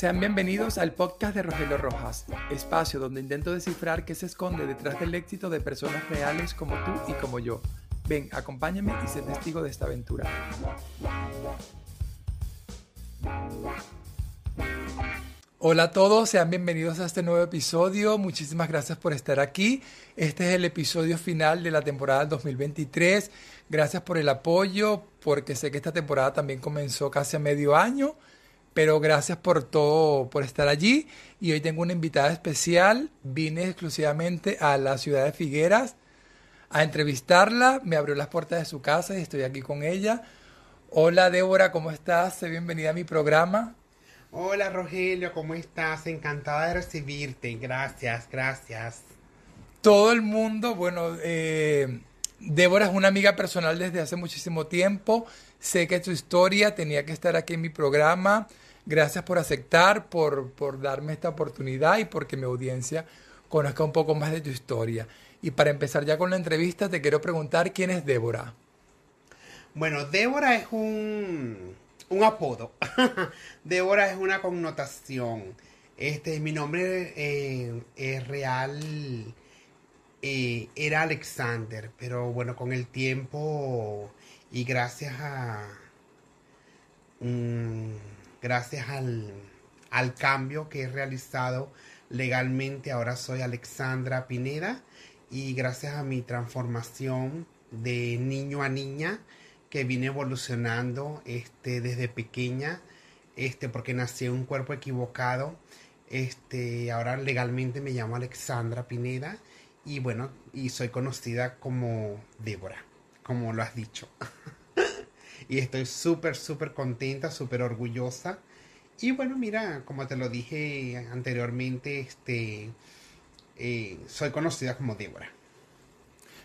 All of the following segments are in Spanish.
Sean bienvenidos al podcast de Rogelio Rojas, espacio donde intento descifrar qué se esconde detrás del éxito de personas reales como tú y como yo. Ven, acompáñame y sé testigo de esta aventura. Hola a todos, sean bienvenidos a este nuevo episodio. Muchísimas gracias por estar aquí. Este es el episodio final de la temporada 2023. Gracias por el apoyo, porque sé que esta temporada también comenzó casi a medio año pero gracias por todo, por estar allí. Y hoy tengo una invitada especial. Vine exclusivamente a la ciudad de Figueras a entrevistarla. Me abrió las puertas de su casa y estoy aquí con ella. Hola Débora, ¿cómo estás? Bienvenida a mi programa. Hola Rogelio, ¿cómo estás? Encantada de recibirte. Gracias, gracias. Todo el mundo, bueno, eh, Débora es una amiga personal desde hace muchísimo tiempo. Sé que tu historia tenía que estar aquí en mi programa. Gracias por aceptar, por, por darme esta oportunidad y porque mi audiencia conozca un poco más de tu historia. Y para empezar ya con la entrevista, te quiero preguntar quién es Débora. Bueno, Débora es un, un apodo. Débora es una connotación. Este, mi nombre eh, es real eh, era Alexander, pero bueno, con el tiempo y gracias a gracias al, al cambio que he realizado legalmente, ahora soy Alexandra Pineda y gracias a mi transformación de niño a niña que vine evolucionando este desde pequeña este porque nací en un cuerpo equivocado este ahora legalmente me llamo Alexandra Pineda y bueno y soy conocida como Débora como lo has dicho. y estoy súper, súper contenta, súper orgullosa. Y bueno, mira, como te lo dije anteriormente, este, eh, soy conocida como Débora.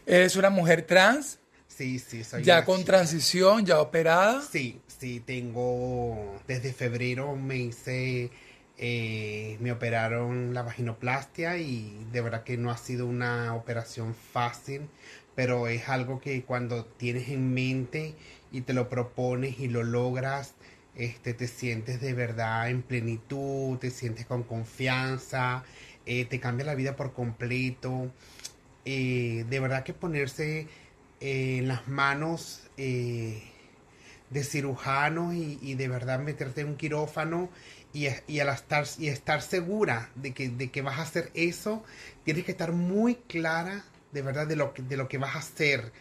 ¿Eres una mujer trans? Sí, sí, soy. ¿Ya con transición, ya operada? Sí, sí, tengo, desde febrero me hice, eh, me operaron la vaginoplastia y de verdad que no ha sido una operación fácil pero es algo que cuando tienes en mente y te lo propones y lo logras, este, te sientes de verdad en plenitud, te sientes con confianza, eh, te cambia la vida por completo. Eh, de verdad que ponerse eh, en las manos de cirujanos y, de verdad meterte en un quirófano y, y, al estar, y estar segura de que, de que vas a hacer eso, tienes que estar muy clara de verdad de lo que, de lo que vas a hacer,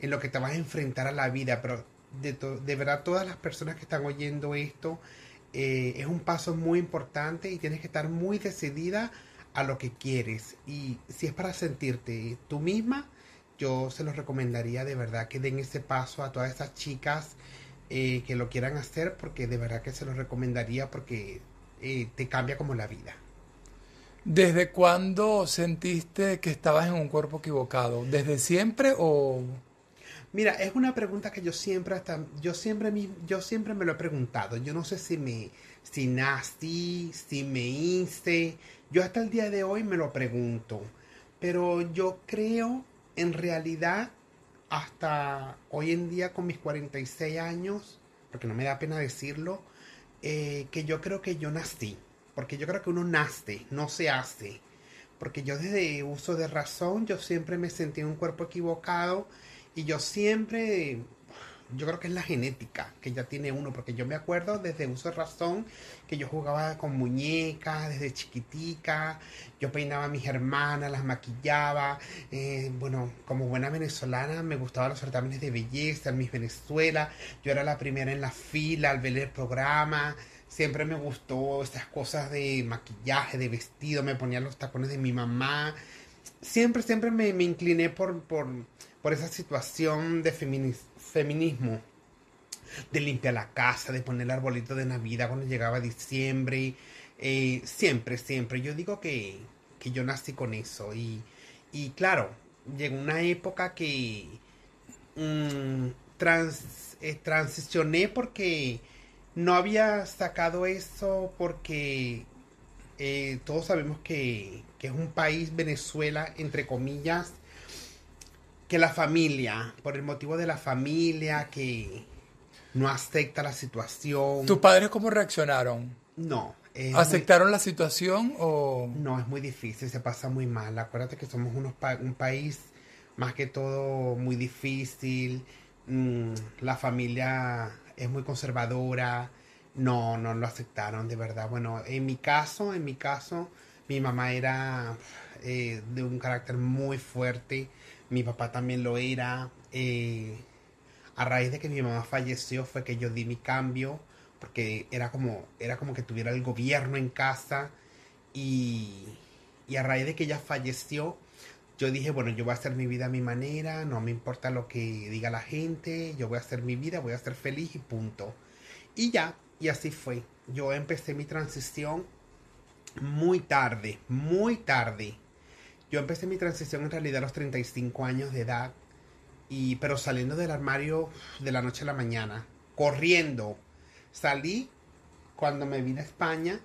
en lo que te vas a enfrentar a la vida, pero de, de verdad todas las personas que están oyendo esto, eh, es un paso muy importante y tienes que estar muy decidida a lo que quieres. Y si es para sentirte tú misma, yo se los recomendaría de verdad que den ese paso a todas esas chicas eh, que lo quieran hacer, porque de verdad que se los recomendaría porque eh, te cambia como la vida. ¿Desde cuándo sentiste que estabas en un cuerpo equivocado? ¿Desde siempre o...? Mira, es una pregunta que yo siempre hasta, yo siempre yo siempre me lo he preguntado. Yo no sé si me si nací, si me hice. Yo hasta el día de hoy me lo pregunto. Pero yo creo en realidad hasta hoy en día con mis 46 años, porque no me da pena decirlo, eh, que yo creo que yo nací. Porque yo creo que uno nace, no se hace. Porque yo desde uso de razón, yo siempre me sentí en un cuerpo equivocado y yo siempre, yo creo que es la genética que ya tiene uno, porque yo me acuerdo desde uso de razón que yo jugaba con muñecas desde chiquitica, yo peinaba a mis hermanas, las maquillaba, eh, bueno, como buena venezolana me gustaban los certámenes de belleza en mis Venezuela, yo era la primera en la fila al ver el programa, Siempre me gustó estas cosas de maquillaje, de vestido, me ponía los tacones de mi mamá. Siempre, siempre me, incliné por, por, por, esa situación de feminismo. De limpiar la casa, de poner el arbolito de Navidad cuando llegaba diciembre. Eh, siempre, siempre. Yo digo que, que yo nací con eso. Y, y claro, llegó una época que mm, trans, eh, transicioné porque no había sacado eso porque eh, todos sabemos que, es un país, Venezuela, entre comillas, que la familia, por el motivo de la familia, que no acepta la situación. ¿Tus padres cómo reaccionaron? No, ¿Aceptaron la situación o...? no, es muy difícil, se pasa muy mal. Acuérdate que somos unos pa- un país más que todo muy difícil. mm, la familia es muy conservadora. No, no lo aceptaron, de verdad. Bueno, en mi caso, en mi caso, mi mamá era eh, de un carácter muy fuerte. Mi papá también lo era. eh, a raíz de que mi mamá falleció fue que yo di mi cambio porque era como era como que tuviera el gobierno en casa y, y a raíz de que ella falleció yo dije bueno yo voy a hacer mi vida a mi manera no me importa lo que diga la gente yo voy a hacer mi vida voy a ser feliz y punto y ya y así fue yo empecé mi transición muy tarde muy tarde yo empecé mi transición en realidad a los 35 años de edad y pero saliendo del armario de la noche a la mañana, corriendo. Salí cuando me vine a España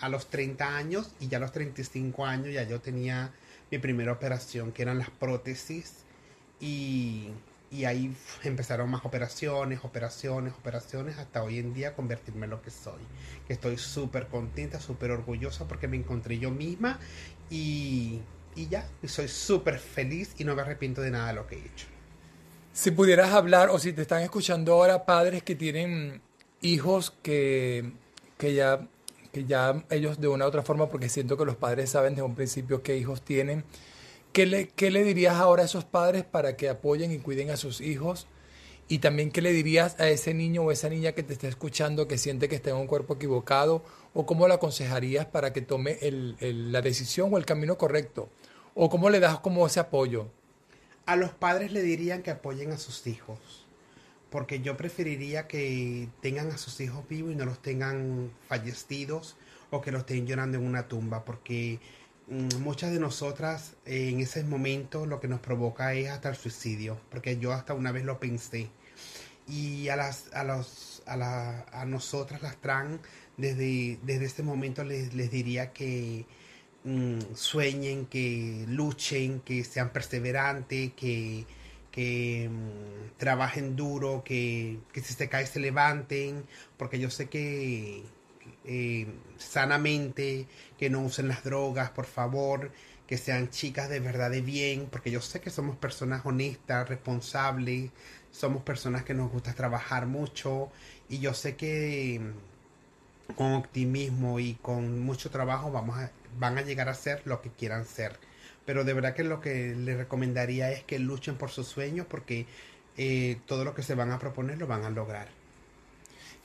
a los 30 años y ya a los 35 años ya yo tenía mi primera operación que eran las prótesis y, y ahí empezaron más operaciones, operaciones, operaciones hasta hoy en día convertirme en lo que soy. Que estoy súper contenta, súper orgullosa porque me encontré yo misma y, y ya, y soy súper feliz y no me arrepiento de nada de lo que he hecho. Si pudieras hablar, o si te están escuchando ahora padres que tienen hijos que, que ya, que ya ellos de una u otra forma, porque siento que los padres saben desde un principio qué hijos tienen, ¿qué le, qué le dirías ahora a esos padres para que apoyen y cuiden a sus hijos? Y también, ¿qué le dirías a ese niño o esa niña que te está escuchando que siente que está en un cuerpo equivocado? ¿O cómo le aconsejarías para que tome el- la decisión o el camino correcto? ¿O cómo le das como ese apoyo? A los padres le dirían que apoyen a sus hijos, porque yo preferiría que tengan a sus hijos vivos y no los tengan fallecidos o que los estén llorando en una tumba, porque muchas de nosotras eh, en ese momento lo que nos provoca es hasta el suicidio, porque yo hasta una vez lo pensé. Y a las a los a, la- a nosotras las trans desde desde este momento les, les diría que mm, sueñen, que luchen, que sean perseverantes, que, que mm, trabajen duro, que, que si se caen se levanten, porque yo sé que eh, sanamente, que no usen las drogas, por favor, que sean chicas de verdad de bien, porque yo sé que somos personas honestas, responsables, somos personas que nos gusta trabajar mucho y yo sé que mm, con optimismo y con mucho trabajo vamos a, van a llegar a ser lo que quieran ser. Pero de verdad que lo que les recomendaría es que luchen por sus sueños porque eh, todo lo que se van a proponer lo van a lograr.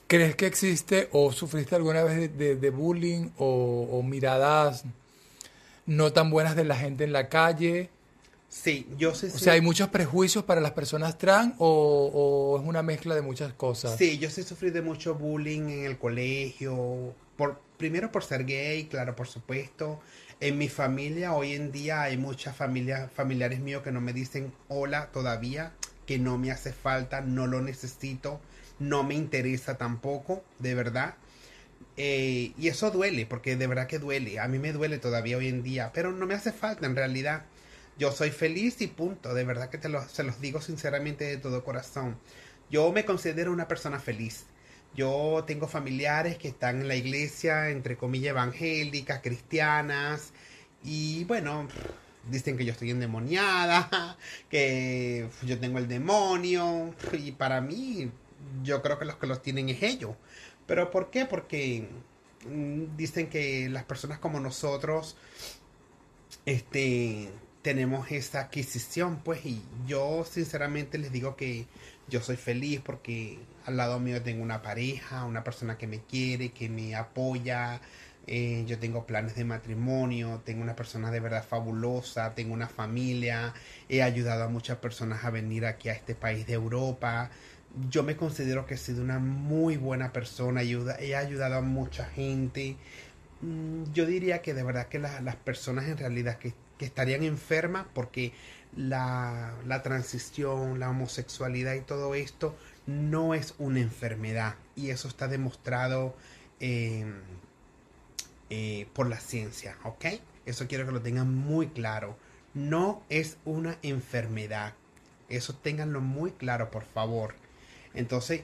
¿Crees que existe o sufriste alguna vez de, de- de bullying o, o miradas no tan buenas de la gente en la calle? Sí, yo sí, O sí- sea, ¿hay muchos prejuicios para las personas trans o, o es una mezcla de muchas cosas? Sí, yo sí sufrí de mucho bullying en el colegio. Por, primero por ser gay, claro, por supuesto. En mi familia, hoy en día hay muchas familias, familiares míos que no me dicen hola todavía, que no me hace falta, no lo necesito, no me interesa tampoco, de verdad. Eh, y eso duele, porque de verdad que duele. A mí me duele todavía hoy en día, pero no me hace falta en realidad. Yo soy feliz y punto. De verdad que te lo, se los digo sinceramente de todo corazón. Yo me considero una persona feliz. Yo tengo familiares que están en la iglesia, entre comillas, evangélicas, cristianas. Y bueno, dicen que yo estoy endemoniada, que yo tengo el demonio. Y para mí, yo creo que los que los tienen es ellos. ¿Pero por qué? Porque mm, dicen que las personas como nosotros este tenemos esa adquisición pues y yo sinceramente les digo que yo soy feliz porque al lado mío tengo una pareja una persona que me quiere que me apoya eh, yo tengo planes de matrimonio tengo una persona de verdad fabulosa tengo una familia he ayudado a muchas personas a venir aquí a este país de Europa yo me considero que he sido una muy buena persona ayuda, he ayudado a mucha gente Mm, yo diría que de verdad que la- las personas en realidad que, que estarían enfermas porque la, la transición, la homosexualidad y todo esto no es una enfermedad y eso está demostrado eh, eh, por la ciencia, ¿ok? Eso quiero que lo tengan muy claro. No es una enfermedad. Eso ténganlo muy claro, por favor. Entonces,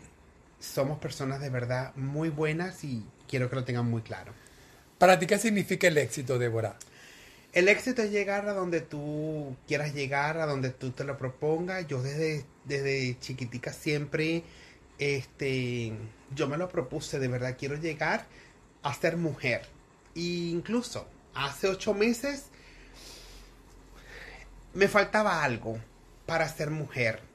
somos personas de verdad muy buenas y quiero que lo tengan muy claro. ¿Para ti qué significa el éxito, Débora? El éxito es llegar a donde tú quieras llegar, a donde tú te lo propongas. Yo desde, desde chiquitica siempre, este, yo me lo propuse, de verdad, quiero llegar a ser mujer. E incluso hace ocho meses me faltaba algo para ser mujer.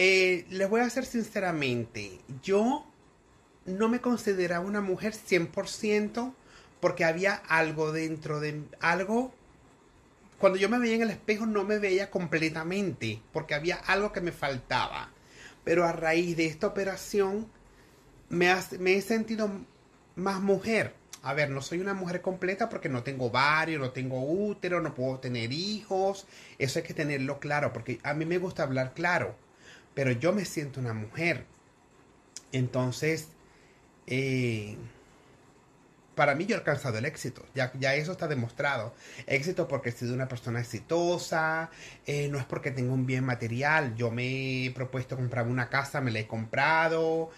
Eh, les voy a ser sinceramente, yo no me consideraba una mujer 100% porque había algo dentro de algo. Cuando yo me veía en el espejo no me veía completamente porque había algo que me faltaba. Pero a raíz de esta operación me, he sentido más mujer. A ver, no soy una mujer completa porque no tengo ovario, no tengo útero, no puedo tener hijos. Eso hay que tenerlo claro porque a mí me gusta hablar claro. Pero yo me siento una mujer. Entonces, eh, para mí yo he alcanzado el éxito. Ya, ya eso está demostrado. Éxito porque he sido una persona exitosa. Eh, no es porque tengo un bien material. Yo me he propuesto comprar una casa, me la he comprado.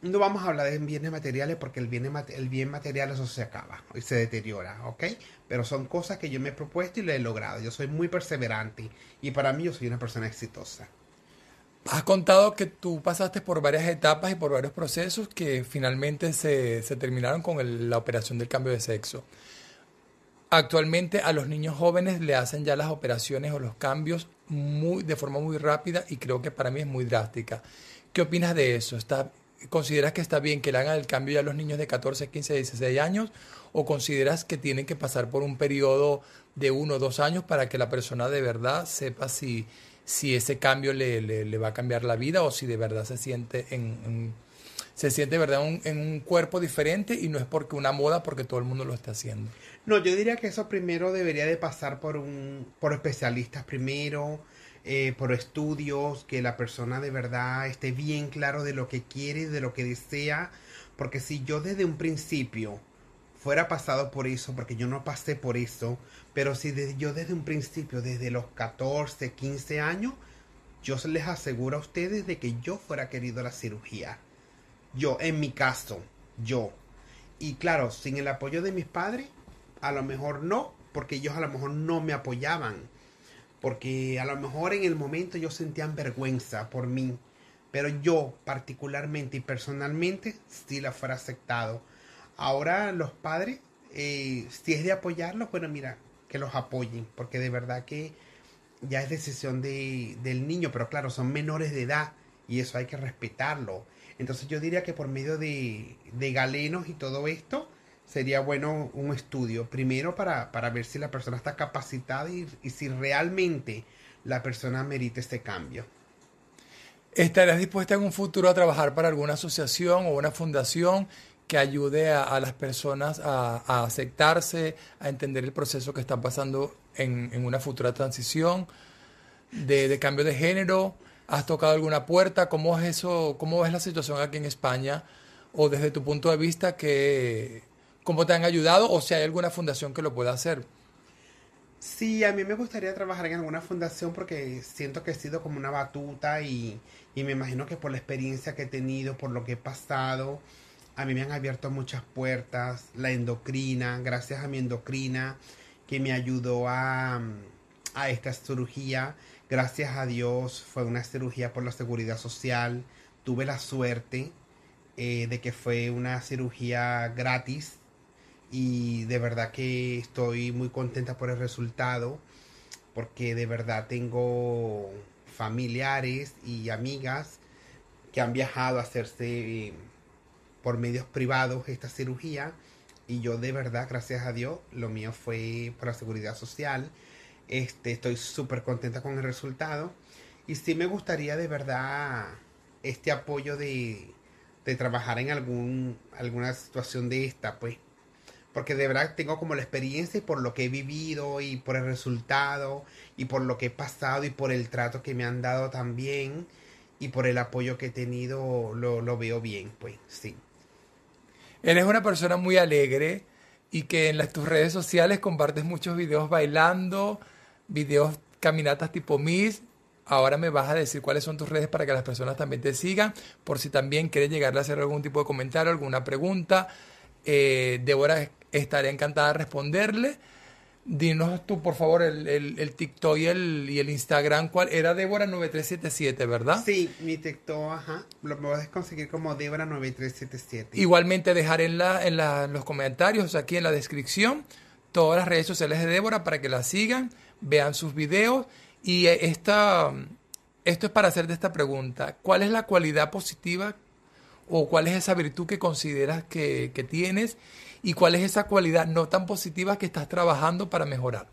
No vamos a hablar de bienes materiales porque el bien, el bien material eso se acaba y se deteriora, ¿ok? Pero son cosas que yo me he propuesto y lo he logrado. Yo soy muy perseverante y para mí yo soy una persona exitosa. Has contado que tú pasaste por varias etapas y por varios procesos que finalmente se, terminaron con la operación del cambio de sexo. Actualmente a los niños jóvenes le hacen ya las operaciones o los cambios muy, de forma muy rápida y creo que para mí es muy drástica. ¿Qué opinas de eso? ¿Está, ¿Consideras que está bien que le hagan el cambio ya a los niños de 14, 15, 16 años? ¿O consideras que tienen que pasar por un periodo de uno o dos años para que la persona de verdad sepa si si ese cambio le, le, va a cambiar la vida o si de verdad se siente en, se siente verdad en un cuerpo diferente y no es porque una moda porque todo el mundo lo está haciendo. No, yo diría que eso primero debería de pasar por un por especialistas primero, eh, por estudios, que la persona de verdad esté bien claro de lo que quiere, de lo que desea, porque si yo desde un principio fuera pasado por eso, porque yo no pasé por eso, pero si yo desde un principio, desde los 14, 15 años, yo les aseguro a ustedes de que yo fuera querido la cirugía. Yo, en mi caso, yo. Y claro, sin el apoyo de mis padres, a lo mejor no, porque ellos a lo mejor no me apoyaban. Porque a lo mejor en el momento yo sentían vergüenza por mí. Pero yo particularmente y personalmente sí la fuera aceptado Ahora los padres, eh, si es de apoyarlos, bueno, mira, que los apoyen, porque de verdad que ya es decisión de, del niño, pero claro, son menores de edad y eso hay que respetarlo. Entonces yo diría que por medio de, de galenos y todo esto, sería bueno un estudio, primero para, para ver si la persona está capacitada y, y si realmente la persona merita este cambio. ¿Estarás dispuesta en un futuro a trabajar para alguna asociación o una fundación que ayude a, las personas a, aceptarse, a entender el proceso que están pasando en, una futura transición de, cambio de género. ¿Has tocado alguna puerta? ¿Cómo es eso? ¿Cómo ves la situación aquí en España? O desde tu punto de vista, que, ¿cómo te han ayudado? O si hay alguna fundación que lo pueda hacer. Sí, a mí me gustaría trabajar en alguna fundación porque siento que he sido como una batuta y, y me imagino que por la experiencia que he tenido, por lo que he pasado, a mí me han abierto muchas puertas, la endocrina, gracias a mi endocrina que me ayudó a, a esta cirugía. Gracias a Dios fue una cirugía por la seguridad social. Tuve la suerte eh, de que fue una cirugía gratis y de verdad que estoy muy contenta por el resultado porque de verdad tengo familiares y amigas que han viajado a hacerse por medios privados esta cirugía y yo de verdad, gracias a Dios, lo mío fue por la seguridad social. Este, estoy súper contenta con el resultado y sí me gustaría de verdad este apoyo de, de trabajar en algún, alguna situación de esta, pues. Porque de verdad tengo como la experiencia y por lo que he vivido y por el resultado y por lo que he pasado y por el trato que me han dado también y por el apoyo que he tenido lo, lo veo bien, pues sí. Eres una persona muy alegre y que en las, tus redes sociales compartes muchos videos bailando, videos caminatas tipo Miss. Ahora me vas a decir cuáles son tus redes para que las personas también te sigan, por si también quieres llegarle a hacer algún tipo de comentario, alguna pregunta. Eh, Débora estaré encantada de responderle. Dinos tú, por favor, el, el, TikTok y el, y el Instagram, ¿cuál? Era Débora9377, ¿verdad? Sí, mi TikTok, ajá, lo puedes conseguir como Débora9377. Igualmente dejaré en, la, en, la, los comentarios, aquí en la descripción, todas las redes sociales de Débora para que la sigan, vean sus videos. Y esta, esto es para hacerte esta pregunta. ¿Cuál es la cualidad positiva o cuál es esa virtud que consideras que, que tienes y cuál es esa cualidad no tan positiva que estás trabajando para mejorar.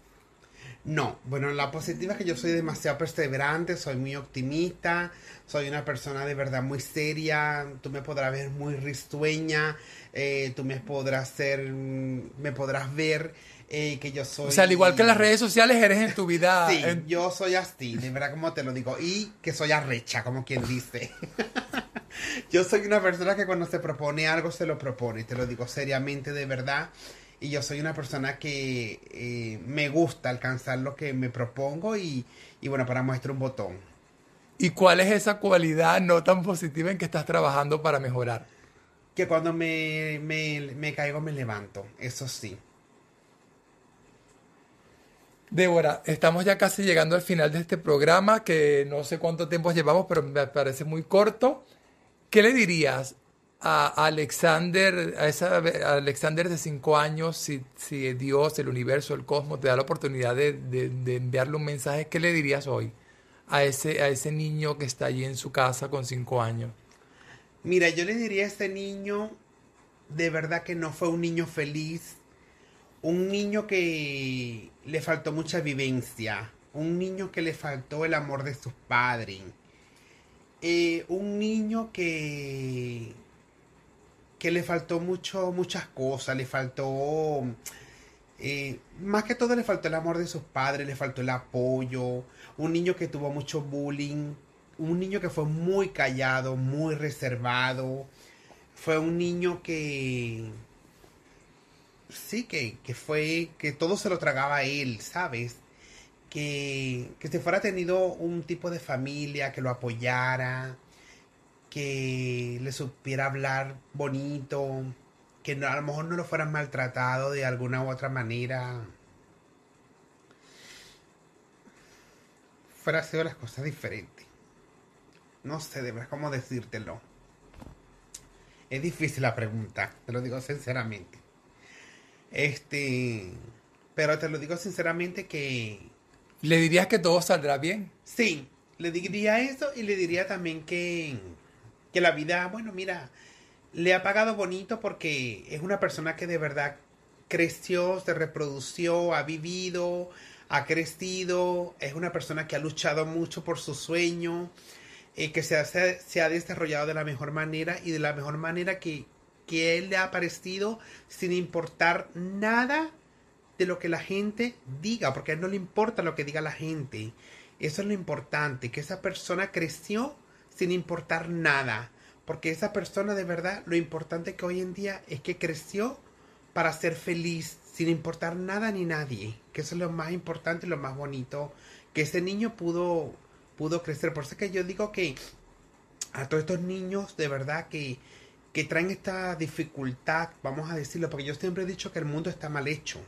No, bueno, la positiva es que yo soy demasiado perseverante, soy muy optimista, soy una persona de verdad muy seria, tú me podrás ver muy risueña, eh, tú me podrás ser, me podrás ver eh, que yo soy... O sea, al igual que en las redes sociales, eres en tu vida... sí, yo soy así, de verdad como te lo digo, y que soy arrecha, como quien dice. yo soy una persona que cuando se propone algo se lo propone, te lo digo seriamente de verdad. Y yo soy una persona que eh, me gusta alcanzar lo que me propongo y, bueno, para muestra un botón. ¿Y cuál es esa cualidad no tan positiva en que estás trabajando para mejorar? Que cuando me, me, me caigo me levanto, eso sí. Débora, estamos ya casi llegando al final de este programa, que no sé cuánto tiempo llevamos, pero me parece muy corto. ¿Qué le dirías a Alexander, a esa Alexander de cinco años, si, Dios, el universo, el cosmos te da la oportunidad de, enviarle un mensaje, ¿qué le dirías hoy a ese, a ese niño que está allí en su casa con cinco años? Mira, yo le diría a ese niño, de verdad que no fue un niño feliz, un niño que le faltó mucha vivencia, un niño que le faltó el amor de sus padres eh, un niño que, que le faltó mucho, muchas cosas, le faltó, eh, más que todo le faltó el amor de sus padres, le faltó el apoyo, un niño que tuvo mucho bullying, un niño que fue muy callado, muy reservado, fue un niño que, sí, que, que fue, que todo se lo tragaba él, ¿sabes? que, que se fuera tenido un tipo de familia que lo apoyara, que le supiera hablar bonito, que a lo mejor no lo fueran maltratado de alguna u otra manera. Fuera sido las cosas diferentes. No sé de verdad cómo decírtelo. Es difícil la pregunta, te lo digo sinceramente. Este, pero te lo digo sinceramente que ¿Le dirías que todo saldrá bien? Sí, le diría eso y le diría también que, que la vida, bueno, mira, le ha pagado bonito porque es una persona que de verdad creció, se reprodució, ha vivido, ha crecido, es una persona que ha luchado mucho por su sueño, eh, que se ha, se ha desarrollado de la mejor manera y de la mejor manera que, que él le ha parecido sin importar nada de lo que la gente diga, porque a él no le importa lo que diga la gente. Eso es lo importante, que esa persona creció sin importar nada, porque esa persona de verdad, lo importante que hoy en día es que creció para ser feliz, sin importar nada ni nadie, que eso es lo más importante y lo más bonito, que ese niño pudo, pudo crecer. Por eso que yo digo que a todos estos niños de verdad que, que traen esta dificultad, vamos a decirlo, porque yo siempre he dicho que el mundo está mal hecho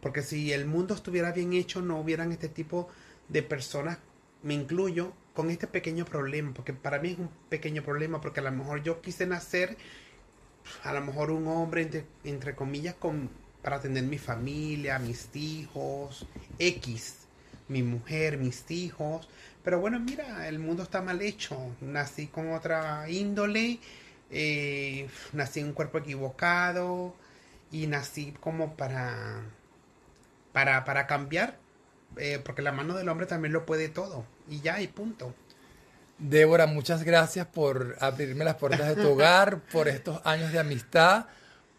porque si el mundo estuviera bien hecho, no hubieran este tipo de personas, me incluyo, con este pequeño problema. Porque para mí es un pequeño problema, porque a lo mejor yo quise nacer, a lo mejor un hombre, entre, comillas, con, para atender mi familia, mis hijos, X, mi mujer, mis hijos. Pero bueno, mira, el mundo está mal hecho. Nací con otra índole, eh, nací en un cuerpo equivocado y nací como para para, para cambiar, eh, porque la mano del hombre también lo puede todo. Y ya, y punto. Débora, muchas gracias por abrirme las puertas de tu hogar, por estos años de amistad,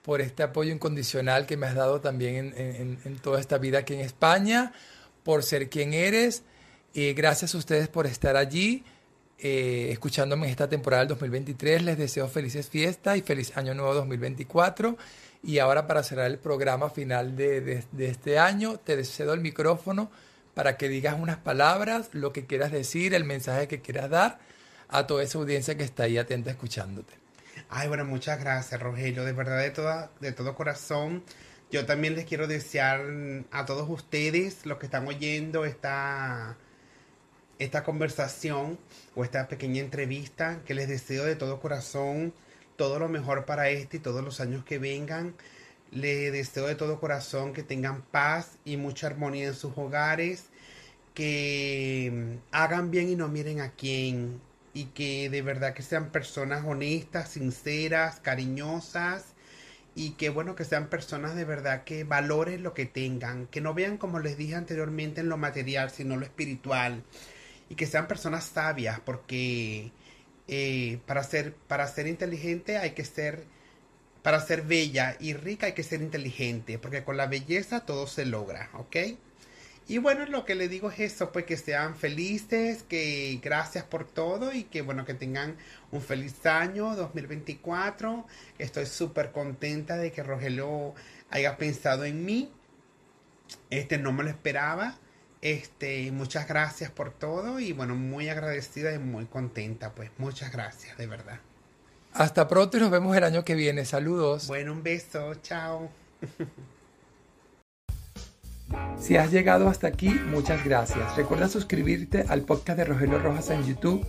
por este apoyo incondicional que me has dado también en, toda esta vida aquí en España, por ser quien eres. y gracias a ustedes por estar allí, eh, escuchándome en esta temporada del 2023. Les deseo felices fiestas y feliz año nuevo 2024. Y ahora para cerrar el programa final de, este año, te cedo el micrófono para que digas unas palabras, lo que quieras decir, el mensaje que quieras dar a toda esa audiencia que está ahí atenta escuchándote. Ay, bueno, muchas gracias, Rogelio. De verdad, de, toda, de todo corazón, Yo también les quiero desear a todos ustedes, los que están oyendo esta, esta conversación o esta pequeña entrevista, que les deseo de todo corazón todo lo mejor para este y todos los años que vengan. Les deseo de todo corazón que tengan paz y mucha armonía en sus hogares, que hagan bien y no miren a quién, y que de verdad que sean personas honestas, sinceras, cariñosas y que bueno que sean personas de verdad que valoren lo que tengan, que no vean como les dije anteriormente en lo material, sino lo espiritual y que sean personas sabias porque eh, para ser para ser inteligente hay que ser para ser bella y rica hay que ser inteligente porque con la belleza todo se logra, ¿ok? Y bueno, lo que le digo es eso, pues que sean felices, que gracias por todo y que bueno, que tengan un feliz año 2024. Estoy súper contenta de que Rogelio haya pensado en mí. Este no me lo esperaba. Este, muchas gracias por todo y bueno, muy agradecida y muy contenta, pues muchas gracias, de verdad. Hasta pronto y nos vemos el año que viene. Saludos. Bueno, un beso, chao. Si has llegado hasta aquí, muchas gracias. Recuerda suscribirte al podcast de Rogelio Rojas en YouTube,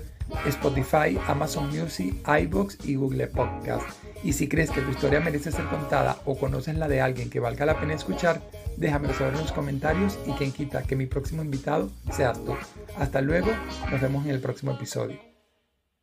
Spotify, Amazon Music, iBooks y Google Podcast. Y si crees que tu historia merece ser contada o conoces la de alguien que valga la pena escuchar, déjamelo saber en los comentarios y quien quita que mi próximo invitado seas tú. Hasta luego, nos vemos en el próximo episodio.